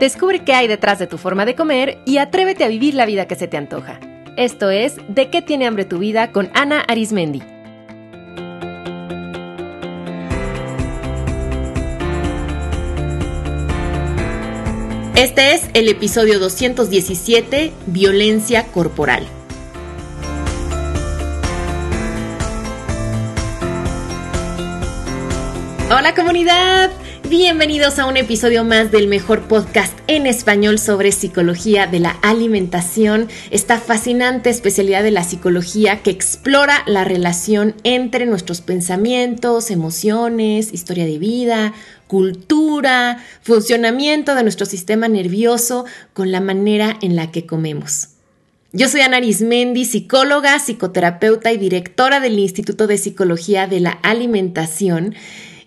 Descubre qué hay detrás de tu forma de comer y atrévete a vivir la vida que se te antoja. Esto es De qué tiene hambre tu vida con Ana Arismendi. Este es el episodio 217, Violencia Corporal. Hola comunidad, bienvenidos a un episodio más del mejor podcast en español sobre psicología de la alimentación, esta fascinante especialidad de la psicología que explora la relación entre nuestros pensamientos, emociones, historia de vida, cultura, funcionamiento de nuestro sistema nervioso con la manera en la que comemos. Yo soy Ana Arismendi, psicóloga, psicoterapeuta y directora del Instituto de Psicología de la Alimentación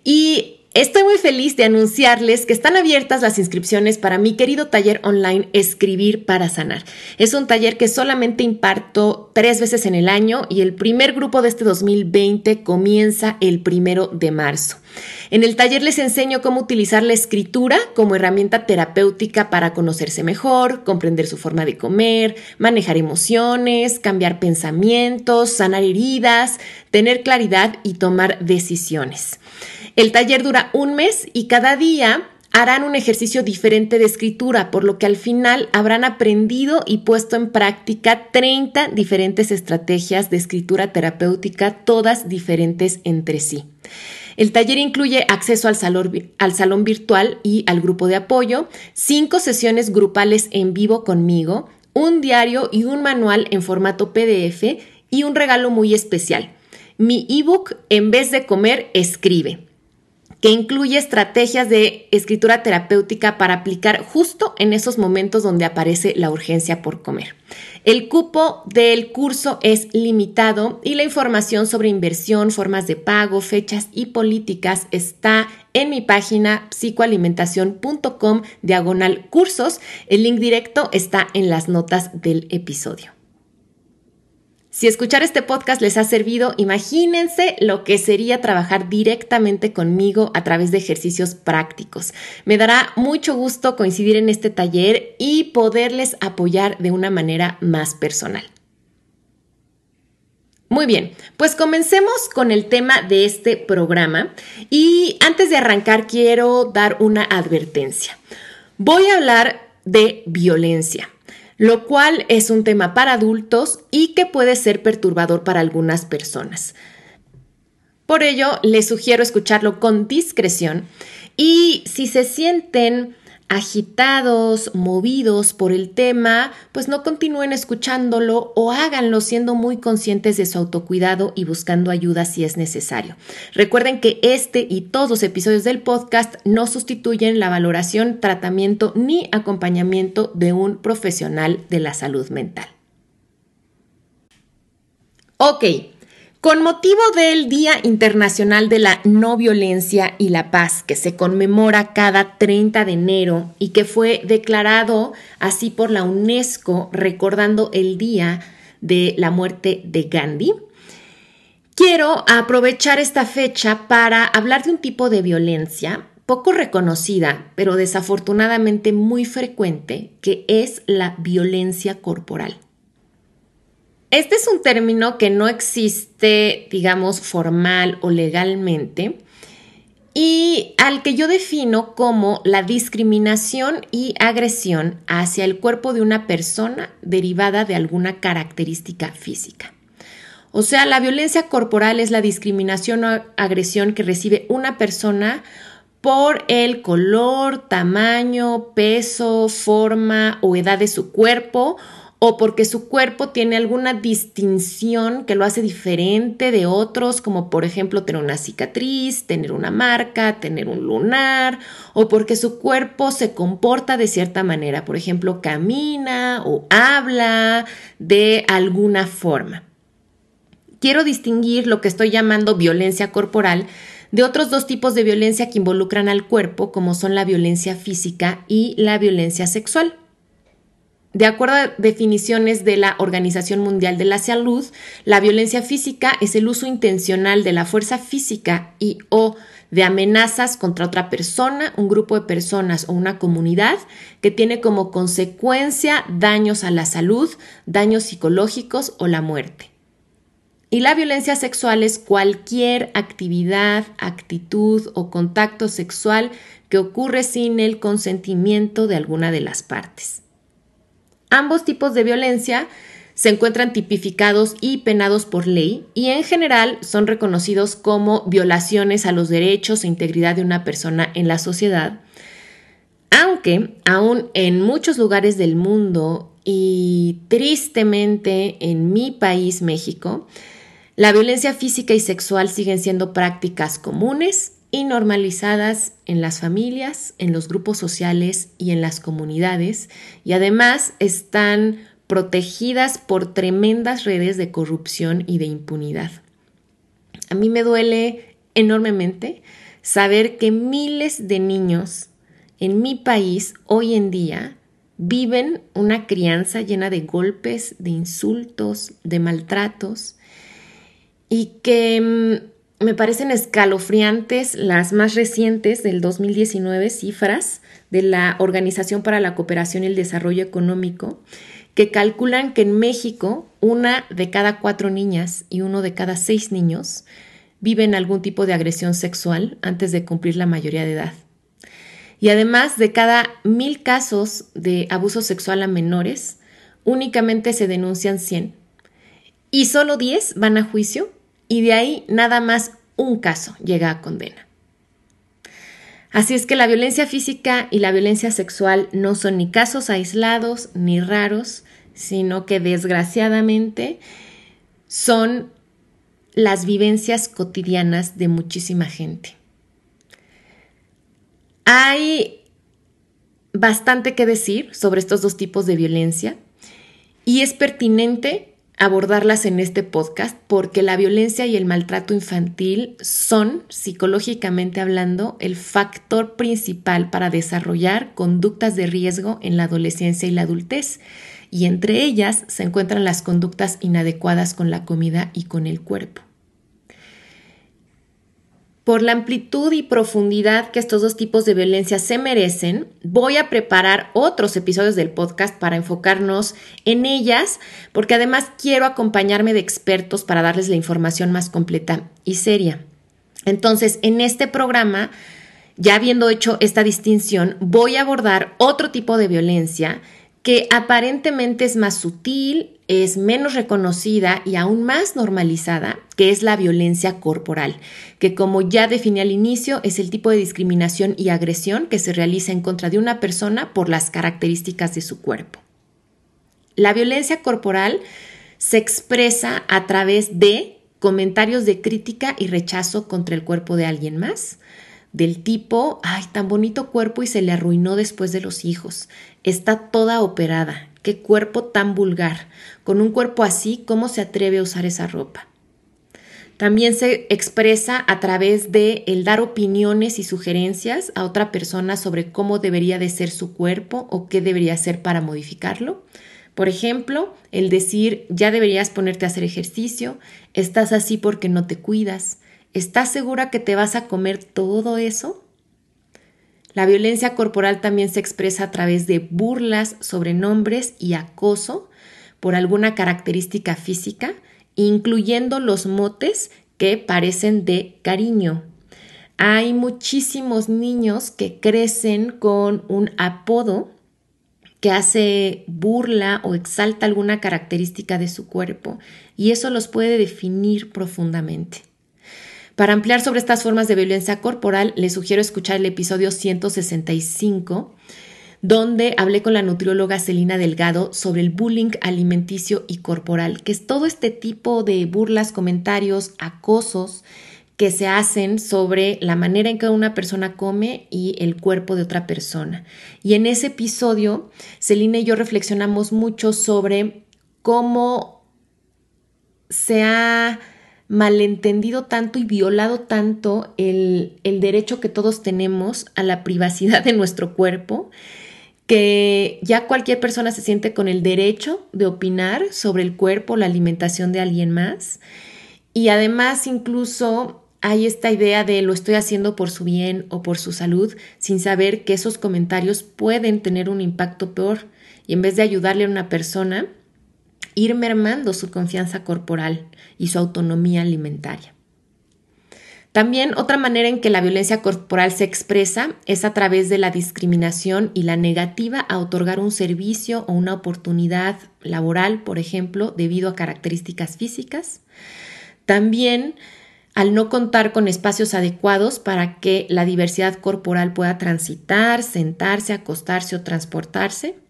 y Estoy muy feliz de anunciarles que están abiertas las inscripciones para mi querido taller online Escribir para Sanar. Es un taller que solamente imparto tres veces en el año y el primer grupo de este 2020 comienza el primero de marzo. En el taller les enseño cómo utilizar la escritura como herramienta terapéutica para conocerse mejor, comprender su forma de comer, manejar emociones, cambiar pensamientos, sanar heridas, tener claridad y tomar decisiones. El taller dura un mes y cada día harán un ejercicio diferente de escritura, por lo que al final habrán aprendido y puesto en práctica 30 diferentes estrategias de escritura terapéutica, todas diferentes entre sí. El taller incluye acceso al salón, al salón virtual y al grupo de apoyo, cinco sesiones grupales en vivo conmigo, un diario y un manual en formato PDF y un regalo muy especial. Mi ebook En vez de comer, escribe que incluye estrategias de escritura terapéutica para aplicar justo en esos momentos donde aparece la urgencia por comer. El cupo del curso es limitado y la información sobre inversión, formas de pago, fechas y políticas está en mi página psicoalimentación.com diagonal cursos. El link directo está en las notas del episodio. Si escuchar este podcast les ha servido, imagínense lo que sería trabajar directamente conmigo a través de ejercicios prácticos. Me dará mucho gusto coincidir en este taller y poderles apoyar de una manera más personal. Muy bien, pues comencemos con el tema de este programa y antes de arrancar quiero dar una advertencia. Voy a hablar de violencia lo cual es un tema para adultos y que puede ser perturbador para algunas personas. Por ello, les sugiero escucharlo con discreción y si se sienten agitados, movidos por el tema, pues no continúen escuchándolo o háganlo siendo muy conscientes de su autocuidado y buscando ayuda si es necesario. Recuerden que este y todos los episodios del podcast no sustituyen la valoración, tratamiento ni acompañamiento de un profesional de la salud mental. Ok, con motivo del Día Internacional de la No Violencia y la Paz, que se conmemora cada 30 de enero y que fue declarado así por la UNESCO recordando el día de la muerte de Gandhi, quiero aprovechar esta fecha para hablar de un tipo de violencia poco reconocida, pero desafortunadamente muy frecuente, que es la violencia corporal. Este es un término que no existe, digamos, formal o legalmente y al que yo defino como la discriminación y agresión hacia el cuerpo de una persona derivada de alguna característica física. O sea, la violencia corporal es la discriminación o agresión que recibe una persona por el color, tamaño, peso, forma o edad de su cuerpo o porque su cuerpo tiene alguna distinción que lo hace diferente de otros, como por ejemplo tener una cicatriz, tener una marca, tener un lunar, o porque su cuerpo se comporta de cierta manera, por ejemplo, camina o habla de alguna forma. Quiero distinguir lo que estoy llamando violencia corporal de otros dos tipos de violencia que involucran al cuerpo, como son la violencia física y la violencia sexual. De acuerdo a definiciones de la Organización Mundial de la Salud, la violencia física es el uso intencional de la fuerza física y o de amenazas contra otra persona, un grupo de personas o una comunidad que tiene como consecuencia daños a la salud, daños psicológicos o la muerte. Y la violencia sexual es cualquier actividad, actitud o contacto sexual que ocurre sin el consentimiento de alguna de las partes. Ambos tipos de violencia se encuentran tipificados y penados por ley y en general son reconocidos como violaciones a los derechos e integridad de una persona en la sociedad, aunque aún en muchos lugares del mundo y tristemente en mi país, México, la violencia física y sexual siguen siendo prácticas comunes y normalizadas en las familias, en los grupos sociales y en las comunidades, y además están protegidas por tremendas redes de corrupción y de impunidad. A mí me duele enormemente saber que miles de niños en mi país hoy en día viven una crianza llena de golpes, de insultos, de maltratos, y que mm, me parecen escalofriantes las más recientes del 2019 cifras de la Organización para la Cooperación y el Desarrollo Económico, que calculan que en México una de cada cuatro niñas y uno de cada seis niños viven algún tipo de agresión sexual antes de cumplir la mayoría de edad. Y además de cada mil casos de abuso sexual a menores, únicamente se denuncian 100 y solo 10 van a juicio y de ahí nada más un caso llega a condena. Así es que la violencia física y la violencia sexual no son ni casos aislados ni raros, sino que desgraciadamente son las vivencias cotidianas de muchísima gente. Hay bastante que decir sobre estos dos tipos de violencia y es pertinente abordarlas en este podcast porque la violencia y el maltrato infantil son, psicológicamente hablando, el factor principal para desarrollar conductas de riesgo en la adolescencia y la adultez, y entre ellas se encuentran las conductas inadecuadas con la comida y con el cuerpo. Por la amplitud y profundidad que estos dos tipos de violencia se merecen, voy a preparar otros episodios del podcast para enfocarnos en ellas, porque además quiero acompañarme de expertos para darles la información más completa y seria. Entonces, en este programa, ya habiendo hecho esta distinción, voy a abordar otro tipo de violencia que aparentemente es más sutil, es menos reconocida y aún más normalizada, que es la violencia corporal, que como ya definí al inicio, es el tipo de discriminación y agresión que se realiza en contra de una persona por las características de su cuerpo. La violencia corporal se expresa a través de comentarios de crítica y rechazo contra el cuerpo de alguien más, del tipo, ay, tan bonito cuerpo y se le arruinó después de los hijos. Está toda operada. Qué cuerpo tan vulgar. Con un cuerpo así, ¿cómo se atreve a usar esa ropa? También se expresa a través de el dar opiniones y sugerencias a otra persona sobre cómo debería de ser su cuerpo o qué debería hacer para modificarlo. Por ejemplo, el decir ya deberías ponerte a hacer ejercicio, estás así porque no te cuidas, ¿Estás segura que te vas a comer todo eso? La violencia corporal también se expresa a través de burlas, sobrenombres y acoso por alguna característica física, incluyendo los motes que parecen de cariño. Hay muchísimos niños que crecen con un apodo que hace burla o exalta alguna característica de su cuerpo y eso los puede definir profundamente. Para ampliar sobre estas formas de violencia corporal, les sugiero escuchar el episodio 165, donde hablé con la nutrióloga Celina Delgado sobre el bullying alimenticio y corporal, que es todo este tipo de burlas, comentarios, acosos que se hacen sobre la manera en que una persona come y el cuerpo de otra persona. Y en ese episodio, Celina y yo reflexionamos mucho sobre cómo se ha malentendido tanto y violado tanto el, el derecho que todos tenemos a la privacidad de nuestro cuerpo, que ya cualquier persona se siente con el derecho de opinar sobre el cuerpo, la alimentación de alguien más. Y además incluso hay esta idea de lo estoy haciendo por su bien o por su salud sin saber que esos comentarios pueden tener un impacto peor y en vez de ayudarle a una persona, ir mermando su confianza corporal y su autonomía alimentaria. También otra manera en que la violencia corporal se expresa es a través de la discriminación y la negativa a otorgar un servicio o una oportunidad laboral, por ejemplo, debido a características físicas. También al no contar con espacios adecuados para que la diversidad corporal pueda transitar, sentarse, acostarse o transportarse.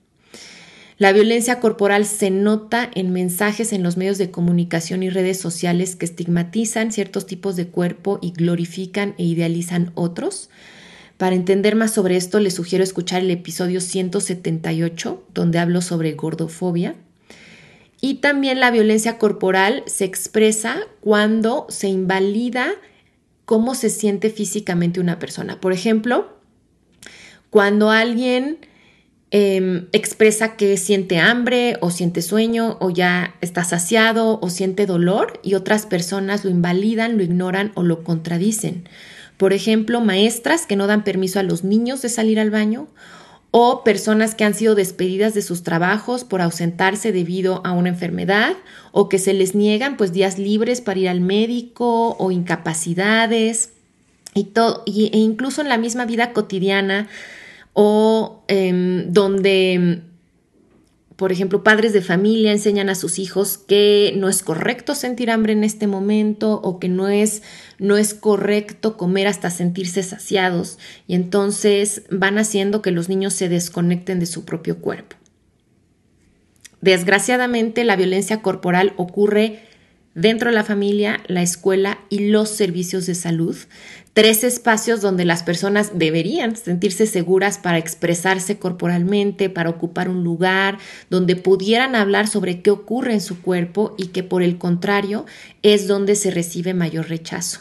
La violencia corporal se nota en mensajes en los medios de comunicación y redes sociales que estigmatizan ciertos tipos de cuerpo y glorifican e idealizan otros. Para entender más sobre esto, les sugiero escuchar el episodio 178, donde hablo sobre gordofobia. Y también la violencia corporal se expresa cuando se invalida cómo se siente físicamente una persona. Por ejemplo, cuando alguien em, expresa que siente hambre o siente sueño o ya está saciado o siente dolor y otras personas lo invalidan, lo ignoran o lo contradicen. Por ejemplo, maestras que no dan permiso a los niños de salir al baño o personas que han sido despedidas de sus trabajos por ausentarse debido a una enfermedad o que se les niegan pues días libres para ir al médico o incapacidades y todo e incluso en la misma vida cotidiana o em, donde por ejemplo, padres de familia enseñan a sus hijos que no es correcto sentir hambre en este momento o que no es, no es correcto comer hasta sentirse saciados y entonces van haciendo que los niños se desconecten de su propio cuerpo. Desgraciadamente, la violencia corporal ocurre dentro de la familia, la escuela y los servicios de salud, tres espacios donde las personas deberían sentirse seguras para expresarse corporalmente, para ocupar un lugar, donde pudieran hablar sobre qué ocurre en su cuerpo y que por el contrario es donde se recibe mayor rechazo.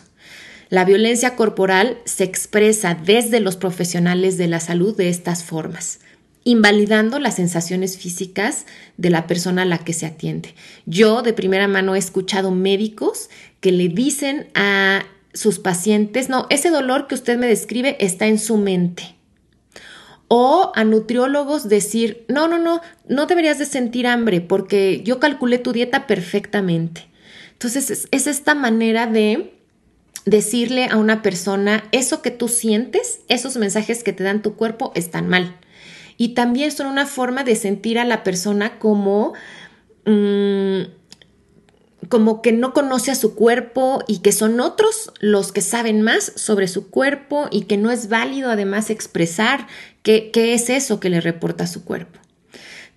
La violencia corporal se expresa desde los profesionales de la salud de estas formas invalidando las sensaciones físicas de la persona a la que se atiende. Yo de primera mano he escuchado médicos que le dicen a sus pacientes, no, ese dolor que usted me describe está en su mente. O a nutriólogos decir, no, no, no, no deberías de sentir hambre porque yo calculé tu dieta perfectamente. Entonces es, es esta manera de decirle a una persona, eso que tú sientes, esos mensajes que te dan tu cuerpo están mal y también son una forma de sentir a la persona como... Mm, como que no conoce a su cuerpo y que son otros los que saben más sobre su cuerpo y que no es válido además expresar qué, qué es eso que le reporta su cuerpo.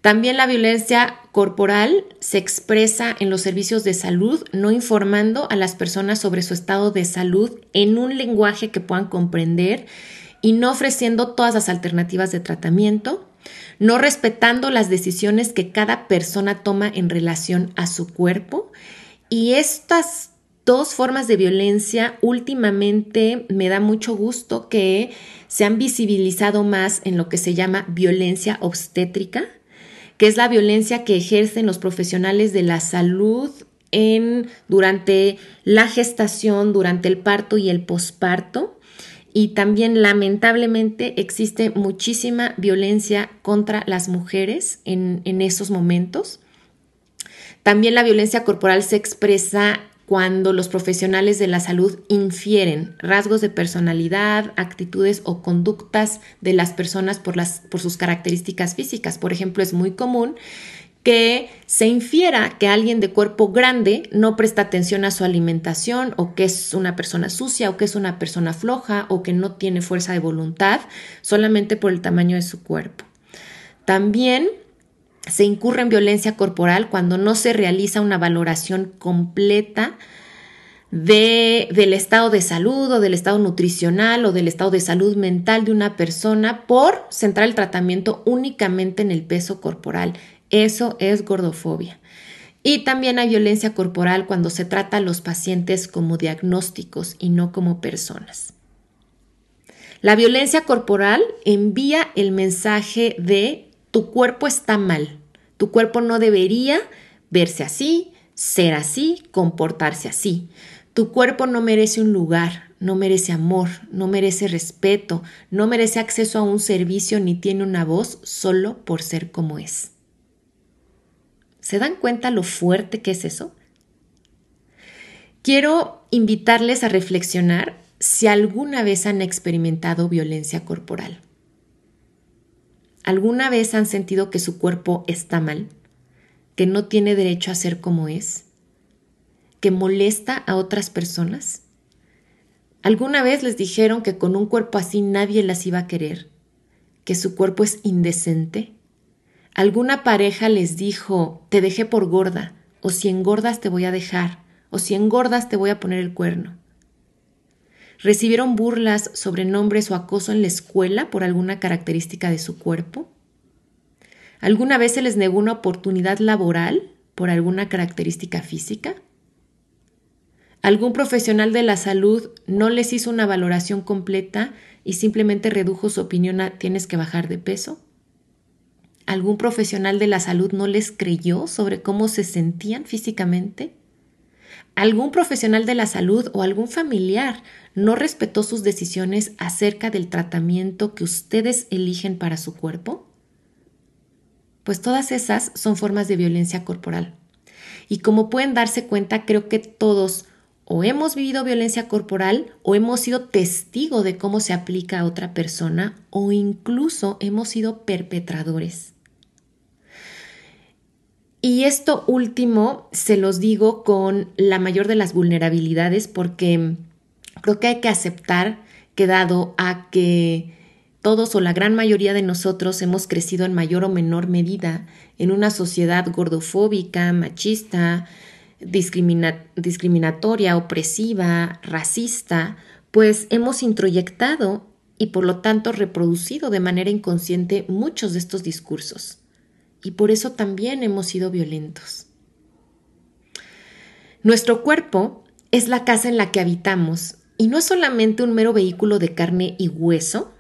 También la violencia corporal se expresa en los servicios de salud, no informando a las personas sobre su estado de salud en un lenguaje que puedan comprender y no ofreciendo todas las alternativas de tratamiento, no respetando las decisiones que cada persona toma en relación a su cuerpo. Y estas dos formas de violencia últimamente me da mucho gusto que se han visibilizado más en lo que se llama violencia obstétrica, que es la violencia que ejercen los profesionales de la salud en durante la gestación, durante el parto y el posparto y también lamentablemente existe muchísima violencia contra las mujeres en, esos momentos. También la violencia corporal se expresa cuando los profesionales de la salud infieren rasgos de personalidad, actitudes o conductas de las personas por, las, por sus características físicas. Por ejemplo, es muy común que se infiera que alguien de cuerpo grande no presta atención a su alimentación o que es una persona sucia o que es una persona floja o que no tiene fuerza de voluntad solamente por el tamaño de su cuerpo. También se incurre en violencia corporal cuando no se realiza una valoración completa de, del estado de salud o del estado nutricional o del estado de salud mental de una persona por centrar el tratamiento únicamente en el peso corporal. Eso es gordofobia. Y también hay violencia corporal cuando se trata a los pacientes como diagnósticos y no como personas. La violencia corporal envía el mensaje de tu cuerpo está mal, tu cuerpo no debería verse así, ser así, comportarse así. Tu cuerpo no merece un lugar, no merece amor, no merece respeto, no merece acceso a un servicio ni tiene una voz solo por ser como es. ¿Se dan cuenta lo fuerte que es eso? Quiero invitarles a reflexionar si alguna vez han experimentado violencia corporal. ¿Alguna vez han sentido que su cuerpo está mal? ¿Que no tiene derecho a ser como es? ¿Que molesta a otras personas? ¿Alguna vez les dijeron que con un cuerpo así nadie las iba a querer? ¿Que su cuerpo es indecente? ¿Alguna pareja les dijo, te dejé por gorda, o si engordas te voy a dejar, o si engordas te voy a poner el cuerno? ¿Recibieron burlas, sobrenombres o acoso en la escuela por alguna característica de su cuerpo? ¿Alguna vez se les negó una oportunidad laboral por alguna característica física? ¿Algún profesional de la salud no les hizo una valoración completa y simplemente redujo su opinión a tienes que bajar de peso? ¿Algún profesional de la salud no les creyó sobre cómo se sentían físicamente? ¿Algún profesional de la salud o algún familiar no respetó sus decisiones acerca del tratamiento que ustedes eligen para su cuerpo? Pues todas esas son formas de violencia corporal. Y como pueden darse cuenta, creo que todos o hemos vivido violencia corporal o hemos sido testigo de cómo se aplica a otra persona o incluso hemos sido perpetradores. Y esto último se los digo con la mayor de las vulnerabilidades porque creo que hay que aceptar que dado a que todos o la gran mayoría de nosotros hemos crecido en mayor o menor medida en una sociedad gordofóbica, machista, discriminatoria, opresiva, racista, pues hemos introyectado y por lo tanto reproducido de manera inconsciente muchos de estos discursos y por eso también hemos sido violentos. Nuestro cuerpo es la casa en la que habitamos y no es solamente un mero vehículo de carne y hueso,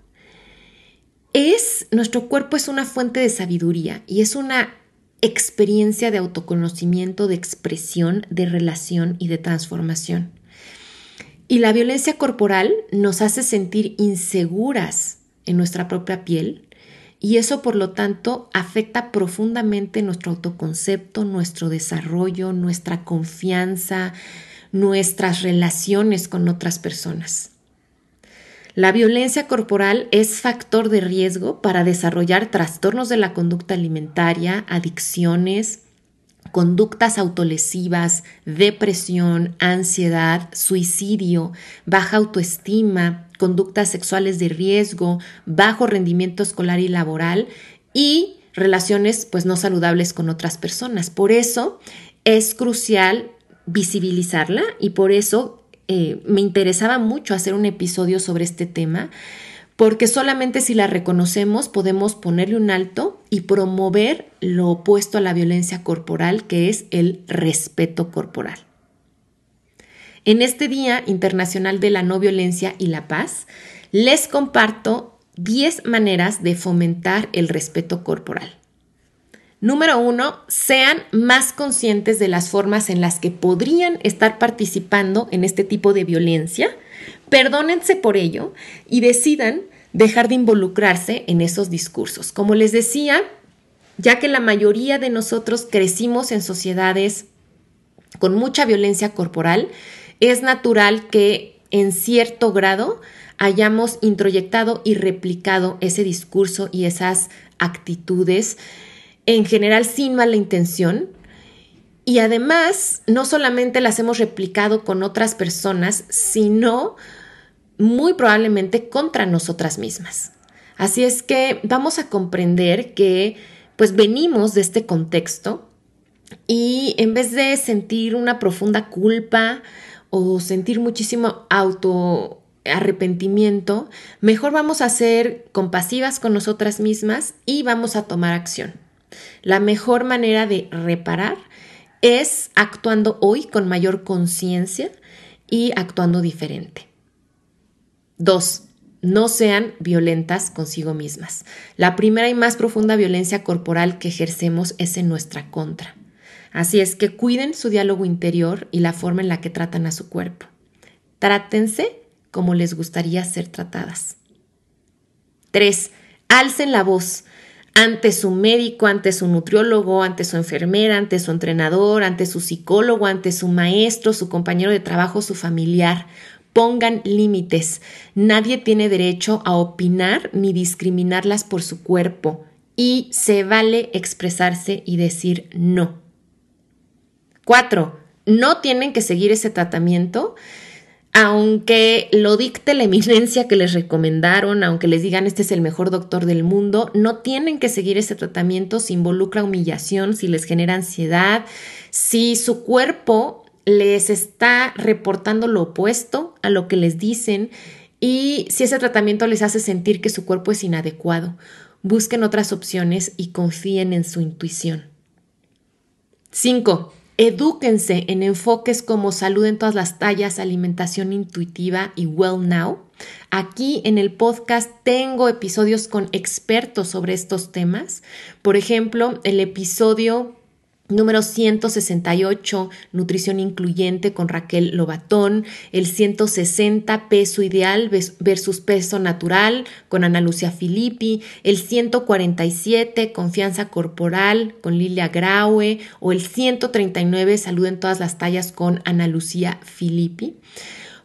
es nuestro cuerpo es una fuente de sabiduría y es una experiencia de autoconocimiento, de expresión, de relación y de transformación. Y la violencia corporal nos hace sentir inseguras en nuestra propia piel, y eso por lo tanto afecta profundamente nuestro autoconcepto, nuestro desarrollo, nuestra confianza, nuestras relaciones con otras personas. La violencia corporal es factor de riesgo para desarrollar trastornos de la conducta alimentaria, adicciones, conductas autolesivas, depresión, ansiedad, suicidio, baja autoestima, conductas sexuales de riesgo, bajo rendimiento escolar y laboral y relaciones pues no saludables con otras personas. Por eso es crucial visibilizarla y por eso eh, me interesaba mucho hacer un episodio sobre este tema porque solamente si la reconocemos podemos ponerle un alto y promover lo opuesto a la violencia corporal, que es el respeto corporal. En este Día Internacional de la No Violencia y la Paz, les comparto 10 maneras de fomentar el respeto corporal. Número uno, sean más conscientes de las formas en las que podrían estar participando en este tipo de violencia Perdónense por ello y decidan dejar de involucrarse en esos discursos. Como les decía, ya que la mayoría de nosotros crecimos en sociedades con mucha violencia corporal, es natural que en cierto grado hayamos introyectado y replicado ese discurso y esas actitudes, en general sin mala intención, y además no solamente las hemos replicado con otras personas, sino muy probablemente contra nosotras mismas. Así es que vamos a comprender que pues venimos de este contexto y en vez de sentir una profunda culpa o sentir muchísimo auto arrepentimiento, mejor vamos a ser compasivas con nosotras mismas y vamos a tomar acción. La mejor manera de reparar es actuando hoy con mayor conciencia y actuando diferente. Dos, no sean violentas consigo mismas. La primera y más profunda violencia corporal que ejercemos es en nuestra contra. Así es que cuiden su diálogo interior y la forma en la que tratan a su cuerpo. Trátense como les gustaría ser tratadas. 3. Alcen la voz ante su médico, ante su nutriólogo, ante su enfermera, ante su entrenador, ante su psicólogo, ante su maestro, su compañero de trabajo, su familiar. Pongan límites. Nadie tiene derecho a opinar ni discriminarlas por su cuerpo y se vale expresarse y decir no. 4. No tienen que seguir ese tratamiento aunque lo dicte la eminencia que les recomendaron, aunque les digan este es el mejor doctor del mundo, no tienen que seguir ese tratamiento si involucra humillación, si les genera ansiedad, si su cuerpo les está reportando lo opuesto a lo que les dicen y si ese tratamiento les hace sentir que su cuerpo es inadecuado. Busquen otras opciones y confíen en su intuición. 5. Edúquense en enfoques como salud en todas las tallas, alimentación intuitiva y Well Now. Aquí en el podcast tengo episodios con expertos sobre estos temas. Por ejemplo, el episodio Número 168, nutrición incluyente con Raquel Lobatón. El 160, peso ideal versus peso natural con Ana Lucia Filippi. El 147, confianza corporal con Lilia Graue. O el 139, salud en todas las tallas con Ana Lucía Filippi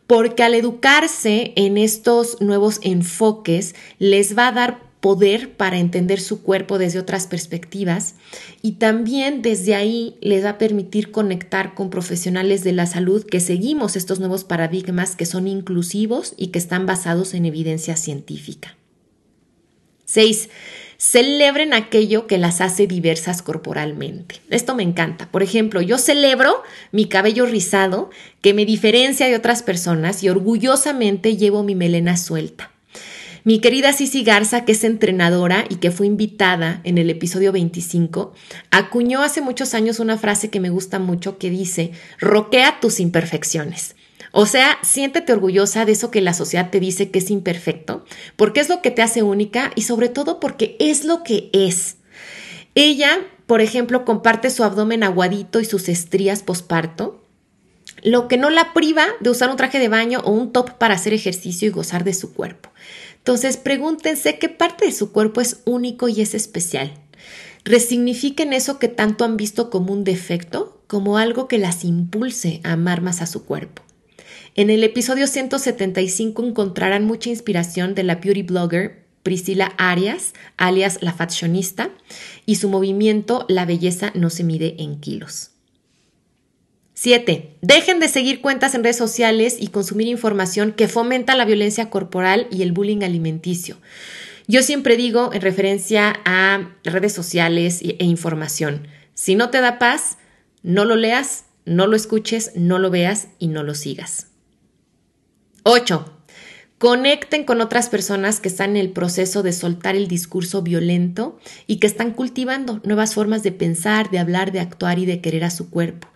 porque al educarse en estos nuevos enfoques les va a dar poder para entender su cuerpo desde otras perspectivas y también desde ahí les va a permitir conectar con profesionales de la salud que seguimos estos nuevos paradigmas que son inclusivos y que están basados en evidencia científica. 6. Celebren aquello que las hace diversas corporalmente. Esto me encanta. Por ejemplo, yo celebro mi cabello rizado que me diferencia de otras personas y orgullosamente llevo mi melena suelta. Mi querida Cici Garza, que es entrenadora y que fue invitada en el episodio 25, acuñó hace muchos años una frase que me gusta mucho que dice, roquea tus imperfecciones. O sea, siéntete orgullosa de eso que la sociedad te dice que es imperfecto, porque es lo que te hace única y sobre todo porque es lo que es. Ella, por ejemplo, comparte su abdomen aguadito y sus estrías posparto, lo que no la priva de usar un traje de baño o un top para hacer ejercicio y gozar de su cuerpo. Entonces pregúntense qué parte de su cuerpo es único y es especial. Resignifiquen eso que tanto han visto como un defecto, como algo que las impulse a amar más a su cuerpo. En el episodio 175 encontrarán mucha inspiración de la beauty blogger Priscila Arias, alias la fashionista, y su movimiento La belleza no se mide en kilos. 7. Dejen de seguir cuentas en redes sociales y consumir información que fomenta la violencia corporal y el bullying alimenticio. Yo siempre digo en referencia a redes sociales e información, si no te da paz, no lo leas, no lo escuches, no lo veas y no lo sigas. 8. Conecten con otras personas que están en el proceso de soltar el discurso violento y que están cultivando nuevas formas de pensar, de hablar, de actuar y de querer a su cuerpo.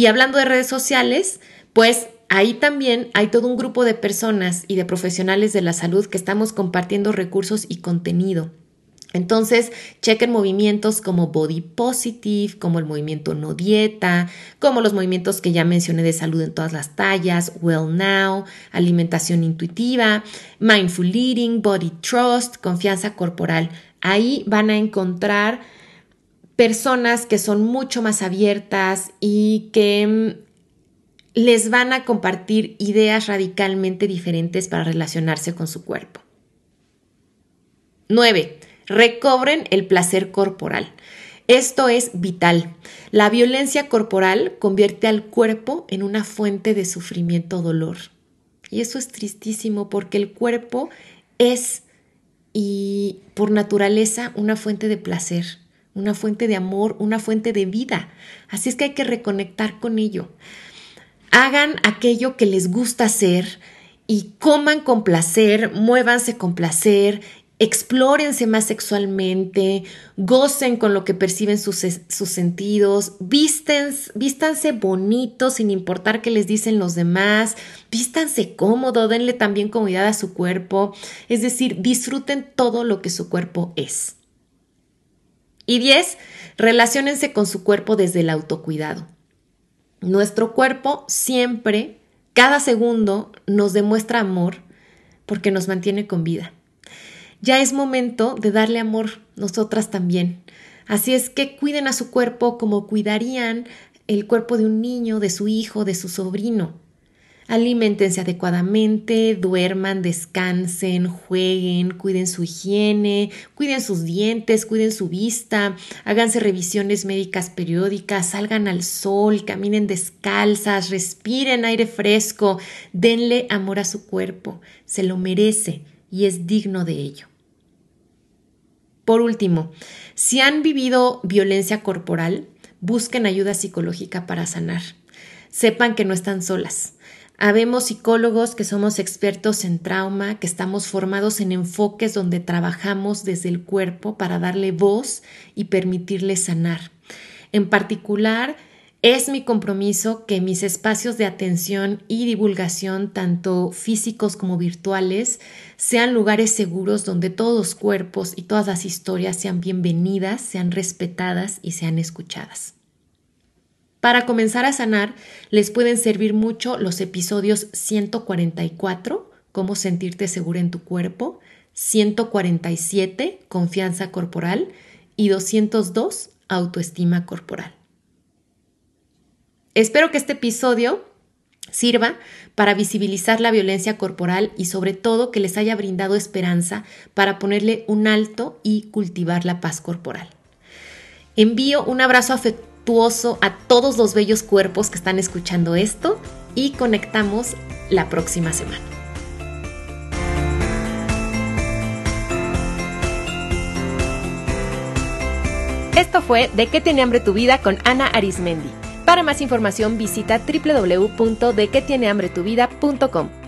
Y hablando de redes sociales, pues ahí también hay todo un grupo de personas y de profesionales de la salud que estamos compartiendo recursos y contenido. Entonces, chequen movimientos como Body Positive, como el movimiento No Dieta, como los movimientos que ya mencioné de salud en todas las tallas, Well Now, alimentación intuitiva, Mindful Eating, Body Trust, confianza corporal. Ahí van a encontrar personas que son mucho más abiertas y que mm, les van a compartir ideas radicalmente diferentes para relacionarse con su cuerpo. 9. Recobren el placer corporal. Esto es vital. La violencia corporal convierte al cuerpo en una fuente de sufrimiento dolor. Y eso es tristísimo porque el cuerpo es y por naturaleza una fuente de placer una fuente de amor, una fuente de vida. Así es que hay que reconectar con ello. Hagan aquello que les gusta hacer y coman con placer, muévanse con placer explórense más sexualmente, gocen con lo que perciben sus, sentidos, vístanse bonitos sin importar qué les dicen los demás, vístanse cómodo, denle también comodidad a su cuerpo, es decir, disfruten todo lo que su cuerpo es. Y 10. Relaciónense con su cuerpo desde el autocuidado. Nuestro cuerpo siempre, cada segundo, nos demuestra amor porque nos mantiene con vida ya es momento de darle amor nosotras también. Así es que cuiden a su cuerpo como cuidarían el cuerpo de un niño, de su hijo, de su sobrino. Aliméntense adecuadamente, duerman, descansen, jueguen, cuiden su higiene, cuiden sus dientes, cuiden su vista, háganse revisiones médicas periódicas, salgan al sol, caminen descalzas, respiren aire fresco, denle amor a su cuerpo, se lo merece y es digno de ello. Por último, si han vivido violencia corporal, busquen ayuda psicológica para sanar. Sepan que no están solas. Habemos psicólogos que somos expertos en trauma, que estamos formados en enfoques donde trabajamos desde el cuerpo para darle voz y permitirle sanar. En particular, es mi compromiso que mis espacios de atención y divulgación, tanto físicos como virtuales, sean lugares seguros donde todos los cuerpos y todas las historias sean bienvenidas, sean respetadas y sean escuchadas. Para comenzar a sanar, les pueden servir mucho los episodios 144, cómo sentirte segura en tu cuerpo, 147, confianza corporal y 202, autoestima corporal. Espero que este episodio sirva para visibilizar la violencia corporal y sobre todo que les haya brindado esperanza para ponerle un alto y cultivar la paz corporal. Envío un abrazo afectuoso a todos los bellos cuerpos que están escuchando esto y conectamos la próxima semana. Esto fue De qué tiene hambre tu vida con Ana Arismendi. Para más información visita www.dequetienehambretuvida.com.